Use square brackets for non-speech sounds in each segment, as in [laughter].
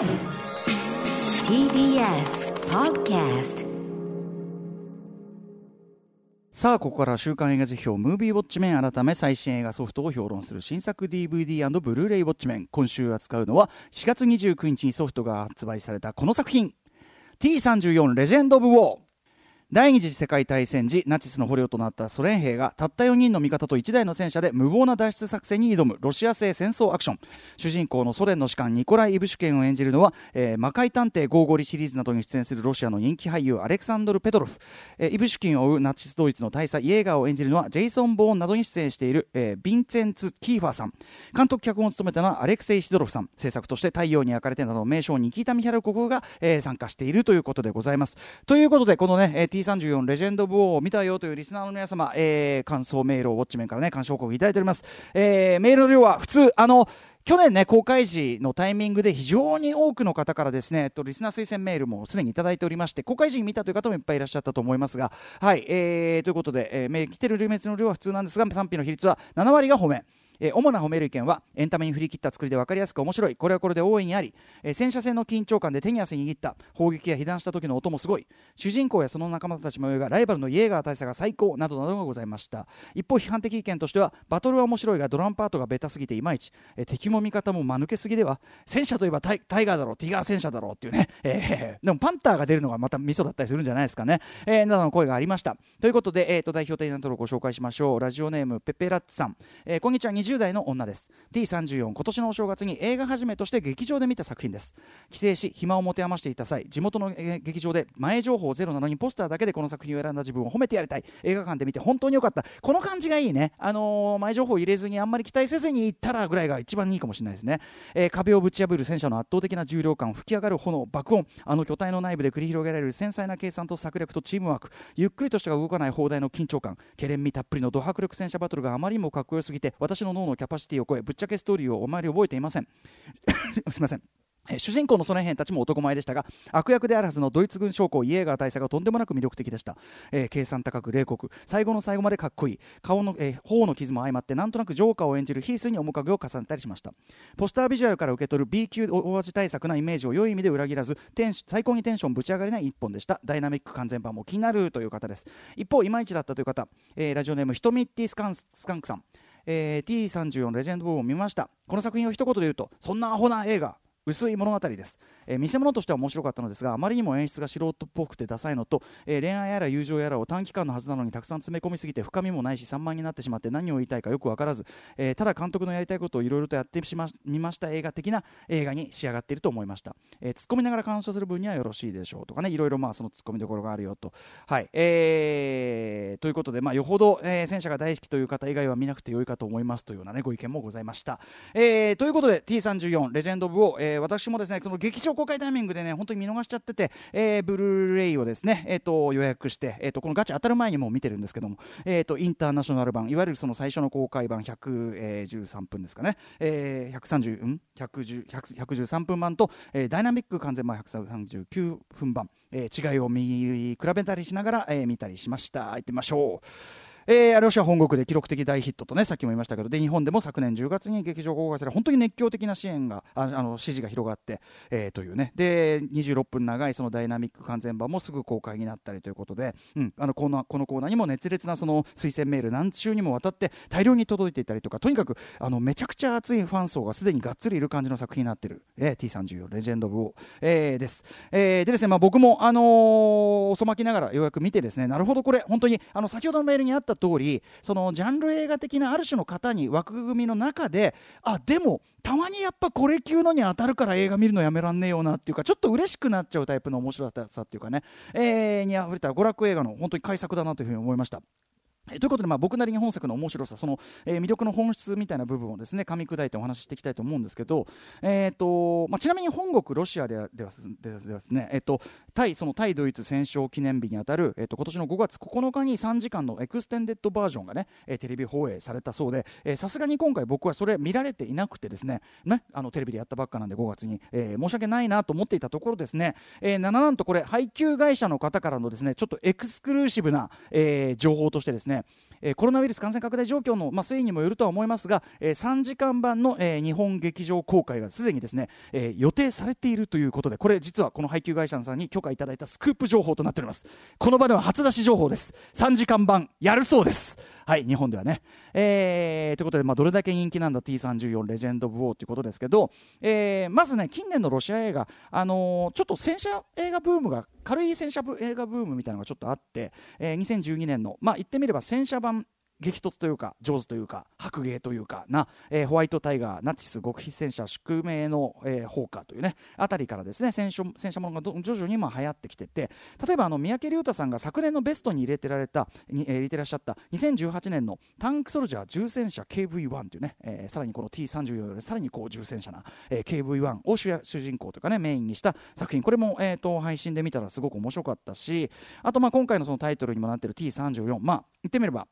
TBS Podcast さあここから週刊映画辞表ムービーウォッチメン改め最新映画ソフトを評論する新作 DVD& ブルーレイウォッチメン今週扱うのは4月29日にソフトが発売されたこの作品。T34 レジェンド・オブ・ウォー。第二次世界大戦時ナチスの捕虜となったソ連兵がたった4人の味方と1台の戦車で無謀な脱出作戦に挑む。ロシア製戦争アクション。主人公のソ連の士官ニコライ・イブシュキンを演じるのは、えー、魔界探偵ゴーゴリシリーズなどに出演するロシアの人気俳優アレクサンドル・ペトロフ、えー、イブシュキンを追うナチスドイツの大佐イエーガーを演じるのはジェイソン・ボーンなどに出演している、えー、ヴィンチェンツ・キーファーさん。監督脚本を務めたのはアレクセイ・シドロフさん。制作として太陽に焼かれてなどの名匠ニキータ・ミハルコフが、えー、参加しているということでございます。ということでこのね T34 レジェンド・オブ・ウォーを見たよというリスナーの皆様、えー、感想メールをウォッチメンからね、監視報告いただいております。えー、メールの量は普通、あの、去年ね、公開時のタイミングで非常に多くの方からですね、えっと、リスナー推薦メールもすでにいただいておりまして、公開時に見たという方もいっぱいいらっしゃったと思いますが、はい、えー、ということで、えー、来てる滅の量は普通なんですが、賛否の比率は7割が褒め。えー、主な褒める意見はエンタメに振り切った作りで分かりやすく面白い。これはこれで大いにあり、えー、戦車戦の緊張感で手に汗握った。砲撃や被弾した時の音もすごい。主人公やその仲間たちもよいがライバルのイエーガー大佐が最高。などなどがございました。一方批判的意見としてはバトルは面白いがドラムパートがベタすぎていまいち、えー、敵も味方も間抜けすぎでは戦車といえばタイガーだろう。ティガー戦車だろう。っていうね、えー、[laughs] でもパンターが出るのがまたミソだったりするんじゃないですかね、えー、などの声がありました。ということで、えーと、代表的なところをご紹介しましょう。ラジオネームペペラッツさん、えー、こんにちは。20代の女です。T34 今年のお正月に映画始めとして劇場で見た作品です。帰省し暇を持て余していた際地元の劇場で前情報ゼロなのにポスターだけでこの作品を選んだ自分を褒めてやりたい。映画館で見て本当に良かった。この感じがいいね。あのー、前情報入れずにあんまり期待せずに行ったらぐらいが一番いいかもしれないですね、えー、壁をぶち破る戦車の圧倒的な重量感吹き上がる炎爆音。あの巨体の内部で繰り広げられる繊細な計算と策略とチームワーク。ゆっくりとしか動かない砲台の緊張感。けれんみたっぷりのド迫力戦車バトルがあまりにもかっこよすぎて私の脳のキャパシティを超えぶっちゃけストーリーをおまり覚えていません。[laughs] すみません。主人公のソ連兵たちも男前でしたが悪役であるはずのドイツ軍将校イエーガー大佐がとんでもなく魅力的でした、えー、計算高く冷酷。最後の最後までかっこいい。顔の、えー、頬の傷も相まってなんとなくジョーカーを演じるヒースに面影を重ねたりしました。ポスタービジュアルから受け取る B 級大味対策なイメージを良い意味で裏切らず最高にテンションぶち上がりない一本でした。ダイナミック完全版も気になるという方です。一方いまいちだったという方、えー、ラジオネームひとみっティスカンスカンクさん。えー、T34 レジェンド・ボーを見ました。この作品を一言で言うとそんなアホな映画。薄い物語です、えー、見せ物としては面白かったのですがあまりにも演出が素人っぽくてダサいのと、えー、恋愛やら友情やらを短期間のはずなのにたくさん詰め込みすぎて深みもないし散漫になってしまって何を言いたいかよく分からず、えー、ただ監督のやりたいことをいろいろとやってしまみました映画的な映画に仕上がっていると思いました、えー、突っ込みながら鑑賞する分にはよろしいでしょうとかねいろいろまあその突っ込みどころがあるよと。はい。えー、ということでまあよほど、えー、戦車が大好きという方以外は見なくてよいかと思いますというようなねご意見もございました、えー、ということで T34 レジェンド・オブ・オー、えー、私もですねその劇場公開タイミングでね本当に見逃しちゃってて、えー、ブルーレイをですね、えーと、予約して、えーと、このガチ当たる前にも見てるんですけども、えーと、インターナショナル版いわゆるその最初の公開版113分ですかね、えー、130、うん、113分版と、えー、ダイナミック完全版139分版、えー、違いを見比べたりしながら、えー、見たりしました。行ってみましょう。えー、ロシア本国で記録的大ヒットとねさっきも言いましたけどで日本でも昨年10月に劇場公開され本当に熱狂的な支援がああの支持が広がって、えー、というね。で26分長いそのダイナミック完全版もすぐ公開になったりということで、うん、あのこのこのコーナーにも熱烈なその推薦メール何週にもわたって大量に届いていたりとかとにかくあのめちゃくちゃ熱いファン層がすでにがっつりいる感じの作品になってる、えー、T34 レジェンド・オブ・オー、えー、です、えー、でですね、まあ、僕も、あのー、遅まきながらようやく見てですねなるほどこれ本当にあの先ほどのメールにあった通りそのジャンル映画的なある種の型に枠組みの中であでもたまにやっぱこれ級のに当たるから映画見るのやめらんねえよなっていうかちょっと嬉しくなっちゃうタイプの面白さっていうかね、えー、にあふれた娯楽映画の本当に改作だなというふうに思いました。ということで、まあ、僕なりに本作の面白さ、その、えー、魅力の本質みたいな部分をですね噛み砕いてお話ししていきたいと思うんですけど、えーとまあ、ちなみに本国ロシアではではではですね、えーと、対その対ドイツ戦勝記念日にあたる、えーと、今年の5月9日に3時間のエクステンデッドバージョンがね、え、テレビ放映されたそうでさすがに今回僕はそれ見られていなくてですねねあのテレビでやったばっかなんで5月に、え、申し訳ないなと思っていたところですね、えー、ななんとこれ配給会社の方からのですねちょっとエクスクルーシブな、え、情報としてですねえー、コロナウイルス感染拡大状況の、まあ、推移にもよるとは思いますが、えー、3時間版の、えー、日本劇場公開がすでにですね、えー、予定されているということでこれ実はこの配給会社さんに許可いただいたスクープ情報となっております。この場では初出し情報です。3時間版やるそうです。はい日本ではね、えー、ということで、まあ、どれだけ人気なんだ T34 レジェンド・オブ・ウォーということですけど、えー、まずね近年のロシア映画、あのー、ちょっと戦車映画ブームが軽い戦車映画ブームみたいなのがちょっとあって、えー、2012年の、まあ、言ってみれば戦車版激突というか上手というか白芸というかな、えー、ホワイトタイガーナチス極秘戦車宿命の、えー、放火というねあたりからですね戦車戦車ものが徐々にまあ流行ってきてて例えばあの三宅龍太さんが昨年のベストに入れてられたに、えー、入れてらっしゃった2018年のタンクソルジャー重戦車 KV1 というね、えー、さらにこの T34 よりさらにこう重戦車な、えー、KV1 を主主人公というかねメインにした作品。これも、えーと、配信で見たらすごく面白かったしあとまあ今回のそのタイトルにもなっている T34 まあ言ってみれば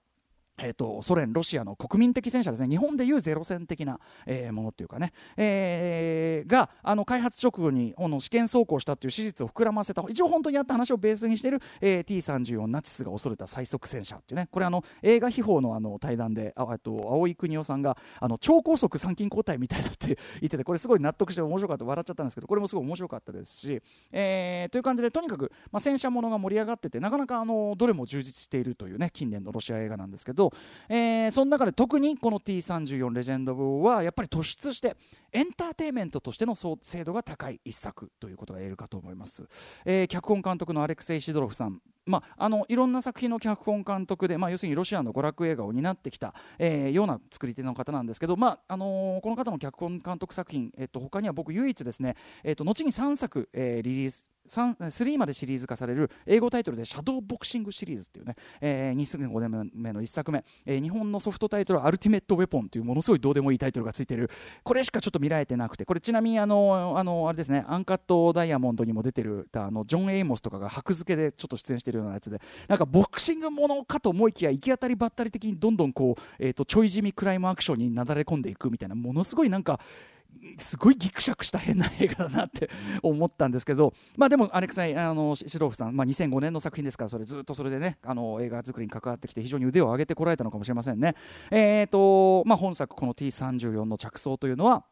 えーと、ソ連、ロシアの国民的戦車ですね、日本でいうゼロ戦的な、えー、ものっていうかね、えー、があの開発直後にあの試験走行したという史実を膨らませた、一応本当にあった話をベースにしている、えー、T34 ナチスが恐れた最速戦車っていうね、これあの映画秘宝のあの対談で、あと青井邦夫さんがあの超高速参勤交代みたいだって [laughs] 言ってて、これすごい納得して面白かった、笑っちゃったんですけど、これもすごい面白かったですし、えー、という感じで、とにかく、まあ、戦車ものが盛り上がってて、なかなかあのどれも充実しているというね、近年のロシア映画なんですけど、えー、その中で特にこの T34 レジェンド部はやっぱり突出してエンターテインメントとしての精度が高い一作ということが言えるかと思います、えー、脚本監督のアレクセイ・シドロフさん。まあ、あのいろんな作品の脚本監督で、まあ、要するにロシアの娯楽映画を担ってきた、えー、ような作り手の方なんですけど、まああのー、この方の脚本監督作品、えっと他には僕唯一ですね、えっと後に3作、えー、リリース3までシリーズ化される英語タイトルで「シャドーボクシング」シリーズっていうね、えー、2005年目の1作目、えー、日本のソフトタイトル「アルティメット・ウェポン」というものすごいどうでもいいタイトルがついてる。これしかちょっと見られてなくて。これちなみにあのあのあれですねアンカット・ダイヤモンドにも出てるあのジョン・エイモスとかが箔付けでちょっと出演してるようなやつで。なんかボクシングものかと思いきや行き当たりばったり的にどんどんこう、えーと、ちょい地味クライムアクションになだれ込んでいくみたいなものすごいなんかすごいぎくしゃくした変な映画だなって思ったんですけど、まあ、でもアレクサイあのシロフさん、まあ、2005年の作品ですからそれずっとそれでねあの映画作りに関わってきて非常に腕を上げてこられたのかもしれませんね。えーとまあ、本作この T34 の着想というのは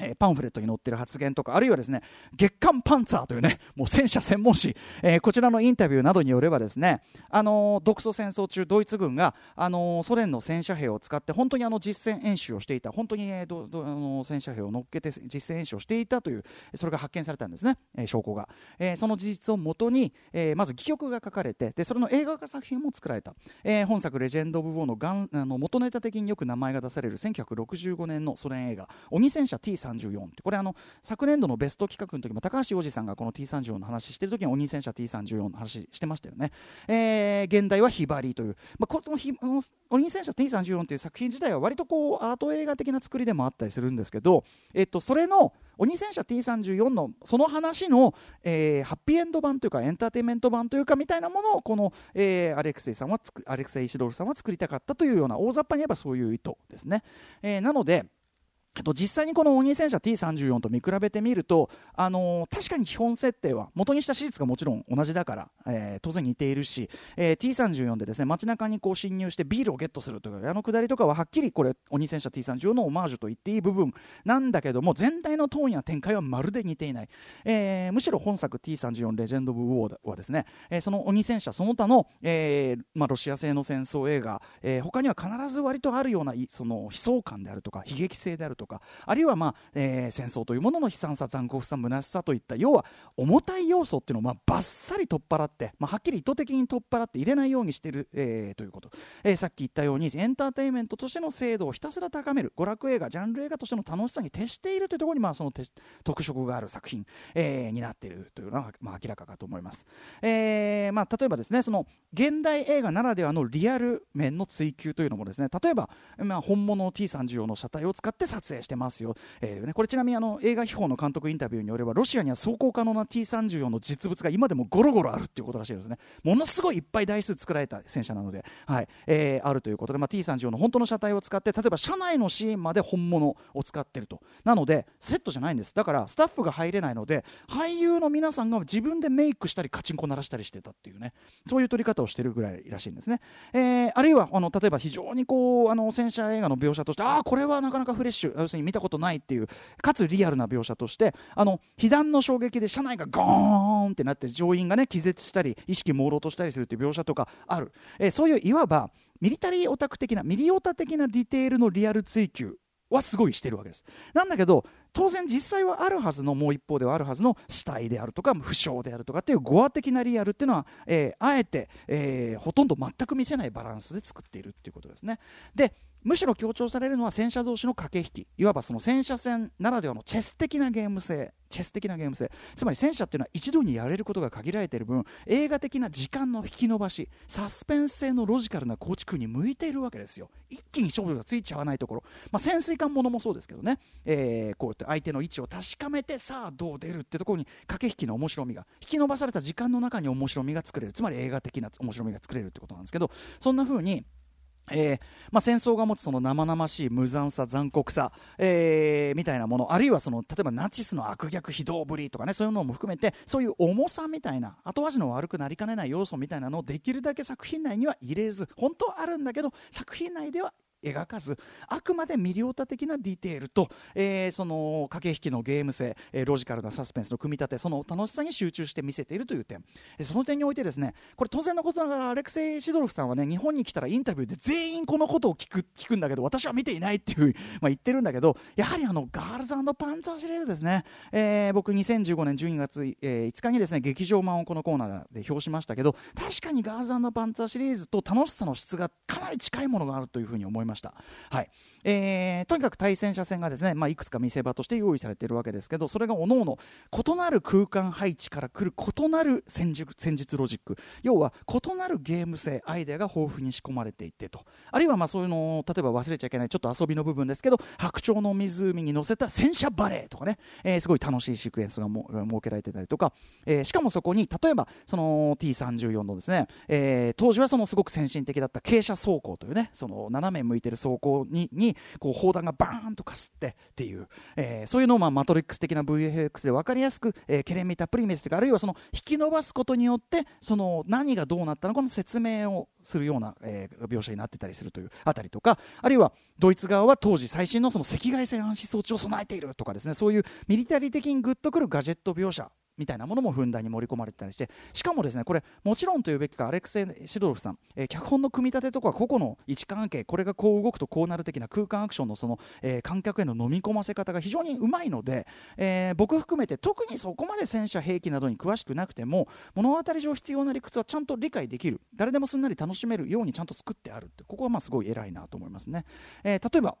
え、パンフレットに載ってる発言とかあるいはですね月刊パンツァーというねもう戦車専門誌、えー、こちらのインタビューなどによればですね、あのー、独ソ戦争中ドイツ軍が、あのソ連の戦車兵を使って本当にあの実戦演習をしていた本当に、えー、どどあの戦車兵を乗っけて実戦演習をしていたというそれが発見されたんですね、え証拠が、えその事実をもとに、えまず戯曲が書かれてでそれの映画化作品も作られた、え本作「レジェンド・オブ・ウォーのがん」あの元ネタ的によく名前が出される1965年のソ連映画「鬼戦車 T3 34って。これあの昨年度のベスト企画の時も高橋洋二さんがこの T34 の話してる時に鬼戦車 T34 の話してましたよね、えー、現代はひばりという、まあ、このひの鬼戦車 T34 という作品自体は割とこうアート映画的な作りでもあったりするんですけど、えっと、それの鬼戦車 T34 のその話の、えー、ハッピーエンド版というかエンターテインメント版というかみたいなものをこの、えー、アレクセイさんはアレクセイ・イシドールさんは作りたかったというような大雑把に言えばそういう意図ですね、えー、なのでと実際にこの鬼戦車 T34 と見比べてみると、あのー、確かに基本設定は元にした史実がもちろん同じだから、えー、当然似ているし、えー、T34 でですね街中にこう侵入してビールをゲットするというあのくだりとかははっきりこれ鬼戦車 T34 のオマージュと言っていい部分なんだけども全体のトーンや展開はまるで似ていない、えー、むしろ本作 T34 レジェンド・オブ・ウォーはですね、えー、その鬼戦車その他の、えーまあ、ロシア製の戦争映画、えー、他には必ず割とあるようなその悲壮感であるとか悲劇性であるとかとかあるいは、まあえー、戦争というものの悲惨さ残酷さ虚しさといった要は重たい要素っていうのをまあバッサリ取っ払って、まあ、はっきり意図的に取っ払って入れないようにしている、えー、ということ、えー、さっき言ったようにエンターテインメントとしての精度をひたすら高める。娯楽映画ジャンル映画としての楽しさに徹しているというところに、まあ、その特色がある作品、えー、になっているというのは、まあ、明らかかと思います、えーまあ、例えばですねその現代映画ならではのリアル面の追求というのもですね例えば、まあ、本物の T34 の車体を使って撮成してますよ、えーね、これちなみにあの映画秘宝の監督インタビューによればロシアには走行可能な T34 の実物が今でもゴロゴロあるっていうことらしいですね。ものすごいいっぱい台数作られた戦車なので、はい。えー、あるということで、まあ、T34 の本当の車体を使って例えば車内のシーンまで本物を使ってると。なのでセットじゃないんです。だからスタッフが入れないので俳優の皆さんが自分でメイクしたりカチンコ鳴らしたりしてたっていうね。そういう撮り方をしてるぐらいらしいんですね、えー、あるいはあの例えば非常にこうあの戦車映画の描写としてああこれはなかなかフレッシュ。要するに見たことないっていうかつリアルな描写としてあの被弾の衝撃で車内がゴーンってなって乗員がね気絶したり意識朦朧としたりするっていう描写とかある、えー、そういういわばミリタリーオタク的なミリオタ的なディテールのリアル追求はすごいしてるわけです。なんだけど当然実際はあるはずのもう一方ではあるはずの死体であるとか負傷であるとかっていうゴア的なリアルっていうのは、えー、あえて、えー、ほとんど全く見せないバランスで作っているっていうことですね。でむしろ強調されるのは戦車同士の駆け引き。いわばその戦車戦ならではのチェス的なゲーム性。チェス的なゲーム性。つまり戦車っていうのは一度にやれることが限られている分映画的な時間の引き延ばしサスペンス性のロジカルな構築に向いているわけですよ。一気に勝負がついちゃわないところ、まあ、潜水艦ものもそうですけどね、えー、こうやって相手の位置を確かめてさあどう出るってところに駆け引きの面白みが引き延ばされた時間の中に面白みが作れる。つまり映画的な面白みが作れるってことなんですけどそんな風にえーまあ、戦争が持つその生々しい無残さ、残酷さ、えー、みたいなものあるいはその例えばナチスの悪逆非道ぶりとかねそういうのも含めてそういう重さみたいな後味の悪くなりかねない要素みたいなのをできるだけ作品内には入れず本当はあるんだけど作品内では描かずあくまでミリオタ的なディテールと、えー、その駆け引きのゲーム性、えー、ロジカルなサスペンスの組み立てその楽しさに集中して見せているという点、えー、その点においてですねこれ当然のことながらアレクセイ・シドロフさんはね日本に来たらインタビューで全員このことを聞く聞くんだけど私は見ていないっていう、[laughs] まあ、言ってるんだけどやはりあのガールズパンツァーシリーズですね、えー、僕2015年12月、えー、5日にですね劇場版をこのコーナーで表しましたけど確かにガールズパンツァーシリーズと楽しさの質がかなり近いものがあるというふうに思います。ました。はい。えー、とにかく対戦車線がですね、まあ、いくつか見せ場として用意されているわけですけどそれがおのの異なる空間配置から来る異なる戦術戦術ロジック。要は異なるゲーム性アイデアが豊富に仕込まれていてと。あるいはまあそういうのを例えば忘れちゃいけないちょっと遊びの部分ですけど白鳥の湖に乗せた戦車バレーとかね、えー、すごい楽しいシークエンスがも設けられてたりとか、えー、しかもそこに例えばその T34 のですね、えー、当時はそのすごく先進的だった傾斜走行というねその斜め向いてる走行ににこう砲弾がバーンとかすってっていう、えー、そういうのをまあマトリックス的な VFX で分かりやすく、えー、ケレンミたっぷり見せてあるいはその引き伸ばすことによってその何がどうなったのかの説明をするような、えー、描写になってたりするというあたりとかあるいはドイツ側は当時最新のその赤外線暗視装置を備えているとかですねそういうミリタリー的にグッとくるガジェット描写みたいなものもふんだんに盛り込まれてたりしてしかもですねこれもちろんというべきかアレクセイ・シドロフさん、えー、脚本の組み立てとか個々の位置関係これがこう動くとこうなる的な空間アクションのその、えー、観客への飲み込ませ方が非常にうまいので、えー、僕含めて特にそこまで戦車兵器などに詳しくなくても物語上必要な理屈はちゃんと理解できる誰でもすんなり楽しめるようにちゃんと作ってあるってここはまあすごい偉いなと思いますね、え例えば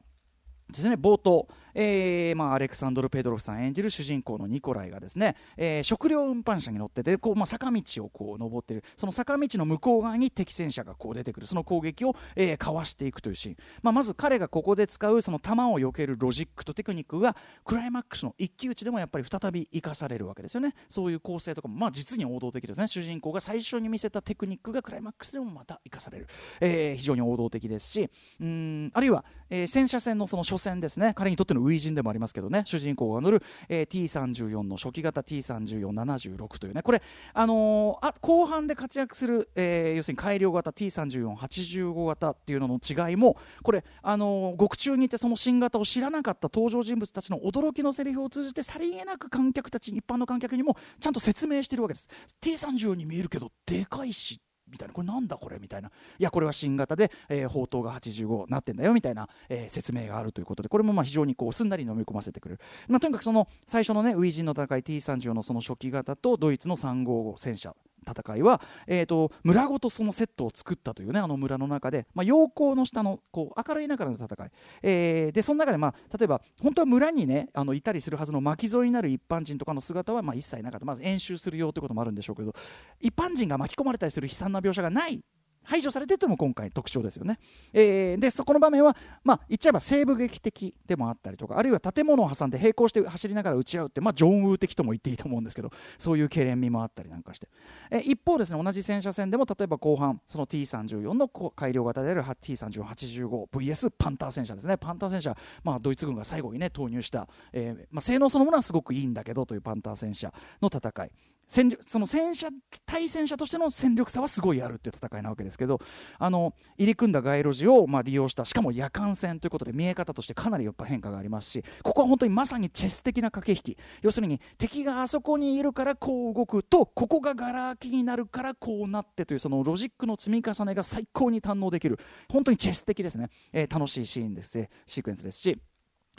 ですね冒頭、えーまあ、アレクサンドル・ペドロフさん演じる主人公のニコライがですね、えー、食料運搬車に乗っててこう、まあ、坂道をこう登っている。その坂道の向こう側に敵戦車がこう出てくる。その攻撃を、えー、かわしていくというシーン、まあ、まず彼がここで使うその弾を避けるロジックとテクニックがクライマックスの一騎打ちでもやっぱり再び生かされるわけですよね。そういう構成とかも、まあ、実に王道的ですね。主人公が最初に見せたテクニックがクライマックスでもまた生かされる、えー、非常に王道的ですしうんあるいは、えー、戦車戦のその初戦ですね。彼にとっての初陣でもありますけどね。主人公が乗る、えー、T34 の初期型 T3476 というね。これ、あのー、あ後半で活躍する、えー、要するに改良型 T3485 型っていうのの違いもこれ、あのー、獄中にいてその新型を知らなかった登場人物たちの驚きのセリフを通じてさりげなく観客たち一般の観客にもちゃんと説明してるわけです。T34 に見えるけどでかいしみたいな。これなんだこれみたいな。いやこれは新型で、えー、砲塔が85なってんだよみたいな、えー、説明があるということで。これもまあ非常にこうすんなり飲み込ませてくる、まあ、とにかくその最初のね初陣の戦い T34 のその初期型とドイツの355戦車。戦いは、えーと、村ごとそのセットを作ったというねあの村の中で、まあ、陽光の下のこう明るい中での戦い、えー、でその中で、まあ、例えば本当は村にねあのいたりするはずの巻き添えになる一般人とかの姿は、まあ、一切なかった。まず演習するよということもあるんでしょうけど一般人が巻き込まれたりする悲惨な描写がない排除されてというのも今回特徴ですよね。えー、でそこの場面は、まあ、言っちゃえば西部劇的でもあったりとかあるいは建物を挟んで並行して走りながら打ち合うって、まあ、ジョン・ウー的とも言っていいと思うんですけどそういうけれん味もあったりなんかして、えー、一方ですね同じ戦車戦でも例えば後半その T34 の改良型である T3485VS パンター戦車ですね。パンター戦車、まあ、ドイツ軍が最後にね投入した、えーまあ、性能そのものはすごくいいんだけどというパンター戦車の戦い。戦その戦車対戦車としての戦力差はすごいあるっていう戦いなわけですけどあの入り組んだ街路樹をまあ利用したしかも夜間戦ということで見え方としてかなりやっぱ変化がありますしここは本当にまさにチェス的な駆け引き。要するに敵があそこにいるからこう動くとここががら空きになるからこうなってというそのロジックの積み重ねが最高に堪能できる。本当にチェス的ですね、えー、楽しいシーンですシークエンスですし。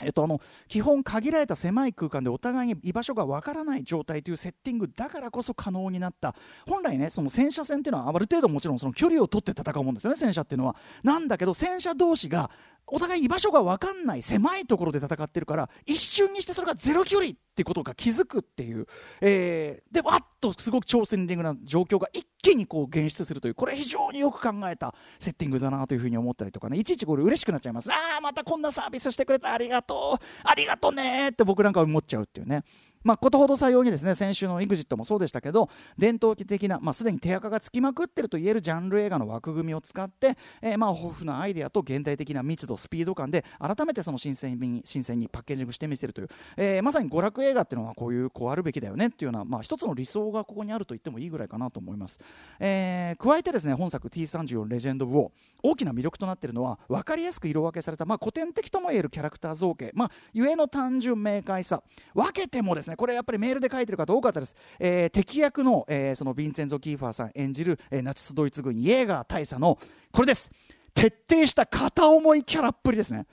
えっと、あの基本限られた狭い空間でお互いに居場所がわからない状態というセッティングだからこそ可能になった本来ねその戦車戦っていうのはある程度もちろんその距離を取って戦うもんですよね戦車っていうのはなんだけど戦車同士がお互い居場所が分かんない狭いところで戦ってるから一瞬にしてそれがゼロ距離ってことが気づくっていう、えー、でわっとすごく超センディングな状況が一気にこう現出するというこれ非常によく考えたセッティングだなというふうに思ったりとかね。いちいちこれ嬉しくなっちゃいます。ああまたこんなサービスしてくれてありがとう。ありがとうねって僕なんか思っちゃうっていうね。まあ、ことほどさようにですね先週の EXIT もそうでしたけど伝統的な、まあ、すでに手垢がつきまくってるといえるジャンル映画の枠組みを使って、えー、まあ豊富なアイデアと現代的な密度スピード感で改めてその新鮮に新鮮にパッケージングしてみせるという、えー、まさに娯楽映画っていうのはこういうこうあるべきだよねっていうような、まあ、一つの理想がここにあると言ってもいいぐらいかなと思います、えー、加えてですね本作 T34 レジェンド・ウォー大きな魅力となっているのは分かりやすく色分けされた、まあ、古典的ともいえるキャラクター造形、まあ、ゆえの単純明快さ分けてもですねこれやっぱりメールで書いてる方多かったです、えー、敵役の,、えー、そのヴィンチェンゾ・キーファーさん演じる、えー、ナチスドイツ軍イエーガー大佐のこれです。徹底した片思いキャラっぷりですね。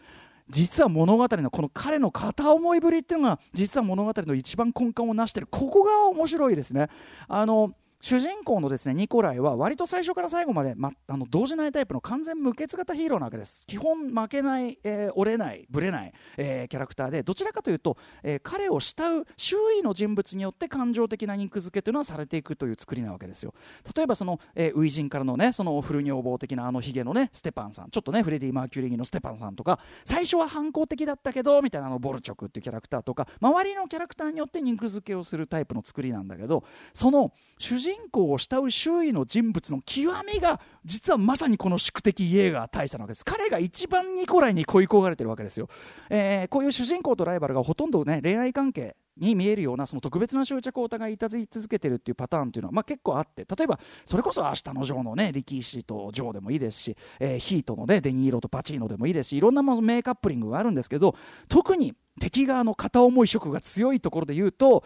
実は物語のこの彼の片思いぶりっていうのが実は物語の一番根幹を成してる。ここが面白いですね。あの主人公のですねニコライは割と最初から最後まで、ま、あの動じないタイプの完全無欠型ヒーローなわけです。基本負けない、えー、折れないぶれない、えー、キャラクターでどちらかというと、えー、彼を慕う周囲の人物によって感情的な肉付けというのはされていくという作りなわけですよ。例えばその、えー、初陣からのねその古女房的なあのヒゲのねステパンさん。ちょっとねフレディ・マーキュリーのステパンさんとか最初は反抗的だったけどみたいなあのボルチョクっていうキャラクターとか周りのキャラクターによって肉付けをするタイプの作りなんだけどその主人人公を慕う周囲の人物の極みが実はまさにこの宿敵イエーガー大佐なわけです。彼が一番ニコライに恋焦がれてるわけですよ、えー、こういう主人公とライバルがほとんどね恋愛関係に見えるようなその特別な執着をお互いいたずり続けてるっていうパターンっていうのは、まあ、結構あって。例えばそれこそ「明日のジョー」のね力士とジョーでもいいですし、えー、ヒートのねデニーロとパチーノでもいいですしいろんな名カップリングがあるんですけど特に敵側の片思い色が強いところで言うと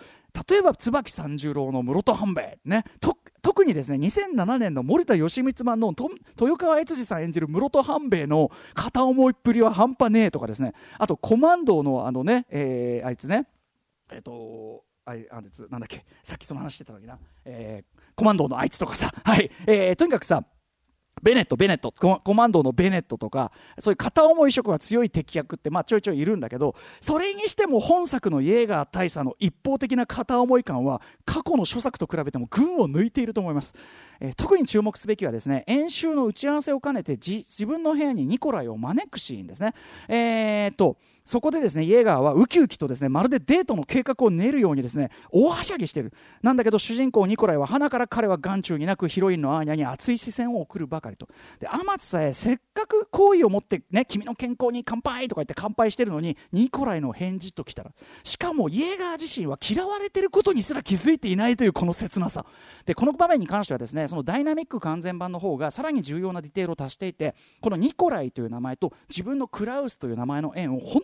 例えば椿三十郎の室戸半兵衛ね。特にですね2007年の森田義満版の豊川悦司さん演じる室戸半兵衛の片思いっぷりは半端ねえとかですね。あとコマンドのあのね、えー、あいつね。えっ、ー、とあいあなんだっけ。さっきその話してたのにな、えー、コマンドのあいつとかさ、はい。えー、とにかくさベネット、ベネット、コマンドのベネットとか、そういう片思い色が強い敵役って、まあ、ちょいちょいいるんだけど、それにしても本作のイエーガー大佐の一方的な片思い感は、過去の諸作と比べても群を抜いていると思います。えー、特に注目すべきはですね演習の打ち合わせを兼ねて自分の部屋にニコライを招くシーンですね。えー、とそこでですねイエーガーはウキウキとですねまるでデートの計画を練るようにですね大はしゃぎしてる。なんだけど主人公ニコライは鼻から彼は眼中になくヒロインのアーニャに熱い視線を送るばかりと。で天津さえせっかく好意を持ってね君の健康に乾杯とか言って乾杯してるのにニコライの返事ときたら。しかもイエーガー自身は嫌われてることにすら気づいていないというこの切なさ。でこの場面に関してはですねそのダイナミック完全版の方がさらに重要なディテールを足していてこのニコライという名前と自分のクラウスという名前の縁を本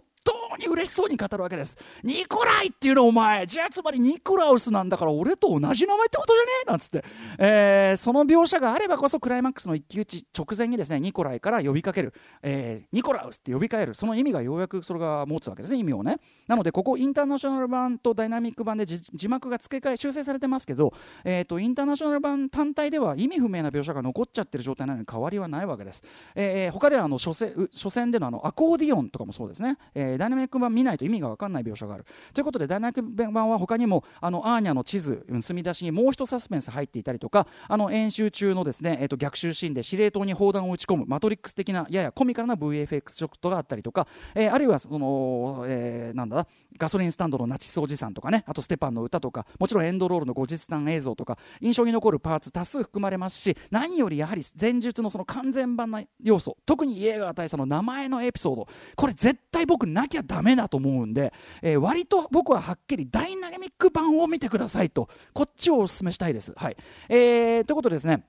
に嬉しそうに語るわけです。ニコライっていうのお前じゃあつまりニコラウスなんだから俺と同じ名前ってことじゃねえ？なんつって、えー、その描写があればこそクライマックスの一騎打ち直前にですねニコライから呼びかける、えー、ニコラウスって呼びかえる。その意味がようやくそれが持つわけですね意味をね。なのでここインターナショナル版とダイナミック版で字幕が付け替え修正されてますけど、えーと、インターナショナル版単体では意味不明な描写が残っちゃってる状態なのに変わりはないわけです、えー、他ではあの初戦初戦でのあのアコーディオンとかもそうですね、えー、ダイナミック版見ないと意味が分かんない描写がある。ということでダイナミック版は他にもあのアーニャの地図墨出しにもう一サスペンス入っていたりとかあの演習中のですね、えー、と逆襲シーンで司令塔に砲弾を撃ち込むマトリックス的なややコミカルな VFX ショットがあったりとか、えー、あるいはその、えー、なんだガソリンスタンドのナチスおじさんとかねあとステパンの歌とかもちろんエンドロールの後日談映像とか印象に残るパーツ多数含まれますし何よりやはり前述のその完全版な要素特にイエーガー大佐の名前のエピソードこれ絶対僕なきゃダメダメだと思うんで、えー、割と僕ははっきりダイナミック版を見てくださいとこっちをお勧めしたいです。はいえー、ということですね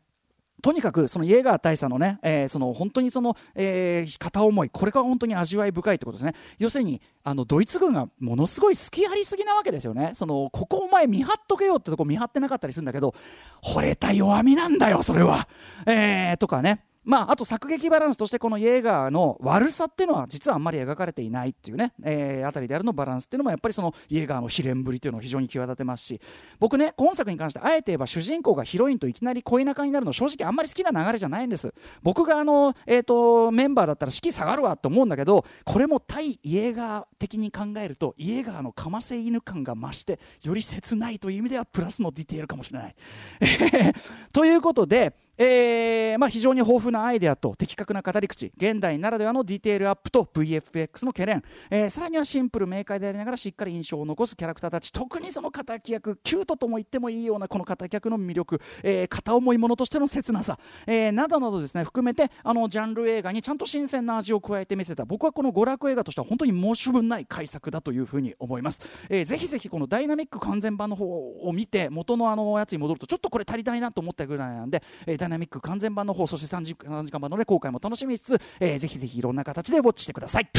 とにかくそのイエーガー大佐のね、えー、その本当にその、えー、片思い、これが本当に味わい深いってことですね。要するに、あのドイツ軍がものすごい好きありすぎなわけですよね。そのここお前見張っとけよってとこ見張ってなかったりするんだけど、惚れた弱みなんだよ、それは。えー、とかね。まあ、あと作劇バランスとしてこのイエーガーの悪さっていうのは実はあんまり描かれていないっていうね、えー、あたりであるのバランスっていうのもやっぱりそのイエーガーの悲恋ぶりというのを非常に際立てますし僕ね今作に関してあえて言えば主人公がヒロインといきなり恋仲になるの正直あんまり好きな流れじゃないんです。僕があの、えーと、メンバーだったら士気下がるわと思うんだけどこれも対イエーガー的に考えるとイエーガーのかませ犬感が増してより切ないという意味ではプラスのディテールかもしれない。[laughs] ということでえーまあ、非常に豊富なアイデアと的確な語り口現代ならではのディテールアップと VFX の懸念、えー、さらにはシンプル明快でありながらしっかり印象を残すキャラクターたち。特にその敵役キュートとも言ってもいいようなこの敵役の魅力、えー、片思いものとしての切なさ、えー、などなどですね含めてあのジャンル映画にちゃんと新鮮な味を加えて見せた。僕はこの娯楽映画としては本当に申し分ない改作だというふうに思います、えー、ぜひぜひこのダダイナミック完全版の方を見て元のあのやつに戻るとちょっとこれ足りないなと思ったぐらいなんで、えー、イナミック完全版の方そして3時 ,3 時間版の、ね、公開も楽しみにしつつ、えー、ぜひぜひいろんな形でウォッチしてください。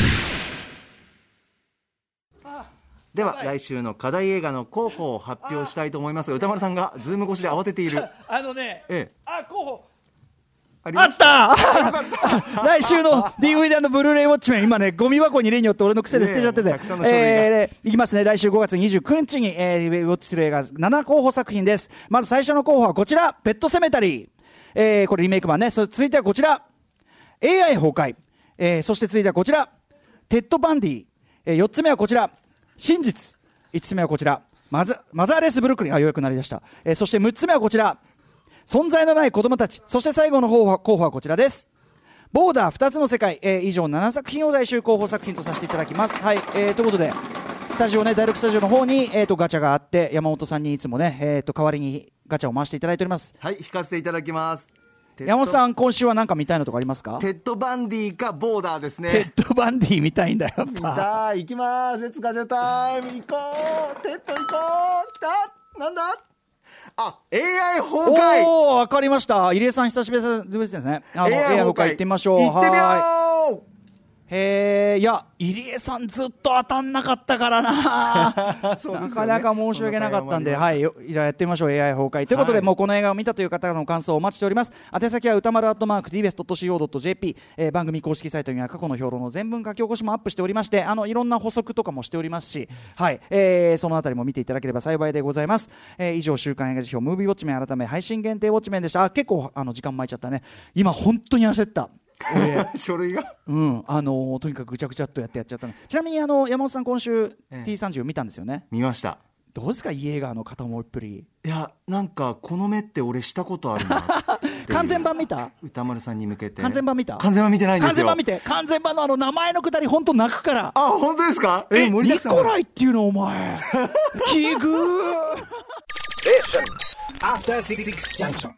では来週の課題映画の候補を発表したいと思います。宇多丸さんがズーム越しで慌てている。[laughs] あのね、ええ、あ候補。あった！[laughs] 来週の DVD& ブルーレイウォッチメン、今ね、ゴミ箱に入れによって俺の癖で捨てちゃってて、えー、いきますね、来週5月29日に、えー、ウォッチする映画7候補作品です。まず最初の候補はこちら、ペットセメタリー。えー、これリメイク版ね。そ続いてはこちら、AI 崩壊。えー、そして続いてはこちら、テッド・バンディ。えー、4つ目はこちら、真実。5つ目はこちら、マザマザーレス・ブルックリン。あ、ようやくなりました。えー、そして6つ目はこちら、存在のない子供たち。そして最後の候補は候補はこちらです。ボーダー2つの世界、えー、以上7作品を来週候補作品とさせていただきます。はい、えー、ということで、スタジオね、第6スタジオの方に、えーと、ガチャがあって、山本さんにいつもね、えーと代わりにガチャを回していただいております。はい引かせていただきます。山本さん今週は何か見たいのとかありますか？テッドバンディかボーダーですね。テッドバンディ見たいんだよ見たい行きます。レッツガチャタイム行こう。テッド行こう。来た。なんだ？あ AI 崩壊。おお分かりました。入江さん久しぶりですね。あの AI 崩壊。行ってみましょう。行ってみようへえ、いや、入江さんずっと当たんなかったからな。[laughs] ね、なかなか申し訳なかったんで、はい、じゃあやってみましょう、AI 崩壊。ということで、はい、もうこの映画を見たという方の感想をお待ちしております。宛先は歌丸アットマーク tbs.co.jp、えー、番組公式サイトには過去の評論の全文書き起こしもアップしておりまして、あの、いろんな補足とかもしておりますし、はい、えー、そのあたりも見ていただければ幸いでございます。えー、以上、週刊映画辞表、ムービーウォッチメン改め配信限定ウォッチメンでした。あ、結構、あの、時間巻いちゃったね。今、本当に焦った。書類が、うん、あのとにかくぐちゃぐちゃっとやってやっちゃったちなみにあの山本さん今週、ええ、T30 見たんですよね？見ました。どうですか？イエーガーの片思いっぷり。いやなんかこの目って俺したことあるな [laughs] 完全版見た？歌丸さんに向けて。完全版見た？完全版見てないんですよ。完全版見て？完全版のあの名前のくだり本当泣くから。あ本当ですか？えニコライっていうのお前。[laughs] 奇遇。え After 66 junction.